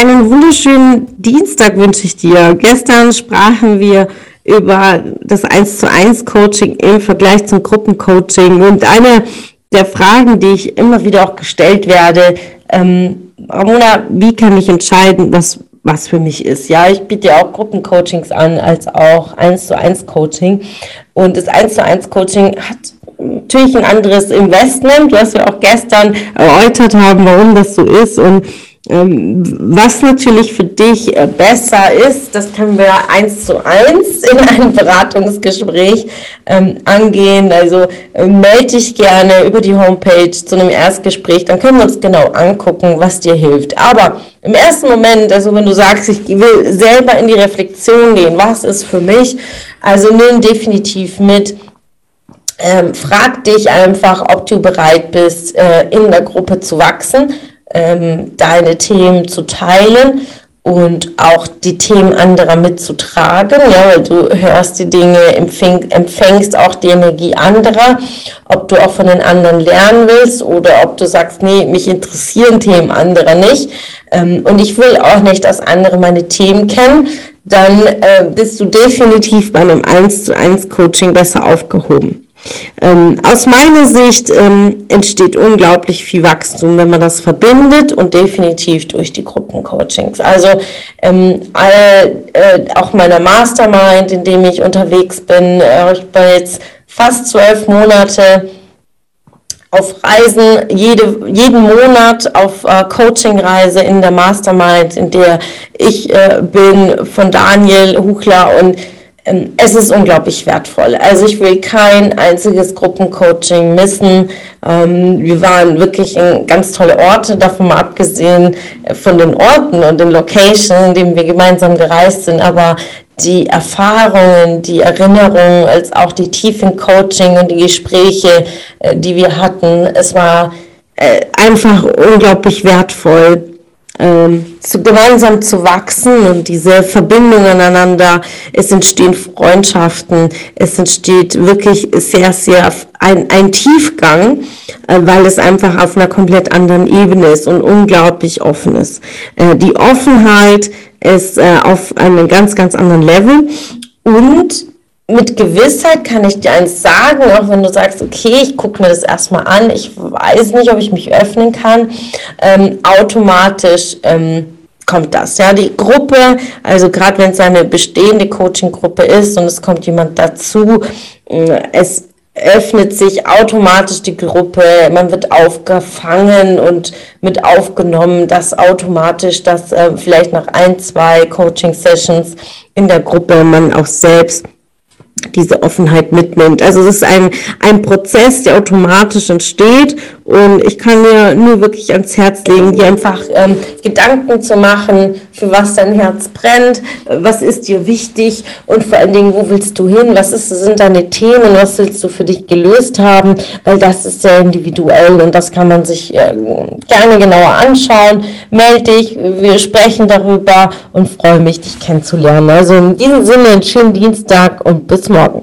Einen wunderschönen Dienstag wünsche ich dir. Gestern sprachen wir über das 1 zu 1 Coaching im Vergleich zum Gruppencoaching. Und eine der Fragen, die ich immer wieder auch gestellt werde, ähm, Ramona, wie kann ich entscheiden, was, was für mich ist? Ja, ich biete ja auch Gruppencoachings an, als auch 1 zu 1 Coaching. Und das 1 zu 1 Coaching hat natürlich ein anderes Investment, was wir auch gestern erläutert haben, warum das so ist. Und was natürlich für dich äh, besser ist, das können wir eins zu eins in einem Beratungsgespräch ähm, angehen. Also äh, melde dich gerne über die Homepage zu einem Erstgespräch, dann können wir uns genau angucken, was dir hilft. Aber im ersten Moment, also wenn du sagst, ich will selber in die Reflexion gehen, was ist für mich, also nimm definitiv mit, ähm, frag dich einfach, ob du bereit bist, äh, in der Gruppe zu wachsen ähm, deine Themen zu teilen und auch die Themen anderer mitzutragen, ja, weil du hörst die Dinge, empfäng, empfängst auch die Energie anderer, ob du auch von den anderen lernen willst oder ob du sagst, nee, mich interessieren Themen anderer nicht. Ähm, und ich will auch nicht, dass andere meine Themen kennen, dann äh, bist du definitiv bei einem 1 zu 1 Coaching besser aufgehoben. Ähm, aus meiner Sicht ähm, entsteht unglaublich viel Wachstum, wenn man das verbindet und definitiv durch die Gruppencoachings. Also ähm, alle, äh, auch meiner Mastermind, in dem ich unterwegs bin, äh, ich bin jetzt fast zwölf Monate auf Reisen, jede, jeden Monat auf äh, Coachingreise in der Mastermind, in der ich äh, bin von Daniel Huchler und es ist unglaublich wertvoll. Also ich will kein einziges Gruppencoaching missen. Ähm, wir waren wirklich in ganz tolle Orte, davon mal abgesehen äh, von den Orten und den Locations, in denen wir gemeinsam gereist sind, aber die Erfahrungen, die Erinnerungen, als auch die tiefen Coaching und die Gespräche, äh, die wir hatten, es war äh, einfach unglaublich wertvoll ähm, zu, gemeinsam zu wachsen und diese Verbindung aneinander. Es entstehen Freundschaften, es entsteht wirklich sehr, sehr ein, ein Tiefgang, äh, weil es einfach auf einer komplett anderen Ebene ist und unglaublich offen ist. Äh, die Offenheit ist äh, auf einem ganz, ganz anderen Level und mit Gewissheit kann ich dir eins sagen, auch wenn du sagst, okay, ich gucke mir das erstmal an, ich weiß nicht, ob ich mich öffnen kann, ähm, automatisch ähm, kommt das. Ja, die Gruppe, also gerade wenn es eine bestehende Coaching-Gruppe ist und es kommt jemand dazu, äh, es öffnet sich automatisch die Gruppe, man wird aufgefangen und mit aufgenommen, dass automatisch, dass äh, vielleicht nach ein, zwei Coaching-Sessions in der Gruppe man auch selbst diese Offenheit mitnimmt. Also es ist ein, ein Prozess, der automatisch entsteht und ich kann dir nur wirklich ans Herz legen, dir einfach ähm, Gedanken zu machen, für was dein Herz brennt, was ist dir wichtig und vor allen Dingen, wo willst du hin, was ist, sind deine Themen, was willst du für dich gelöst haben, weil das ist sehr individuell und das kann man sich äh, gerne genauer anschauen. Melde dich, wir sprechen darüber und freue mich, dich kennenzulernen. Also in diesem Sinne, einen schönen Dienstag und bis morgen.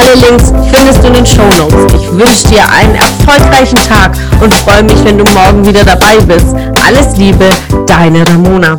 Alle Links findest du in den Show Notes. Ich wünsche dir einen erfolgreichen Tag und freue mich, wenn du morgen wieder dabei bist. Alles Liebe, deine Ramona.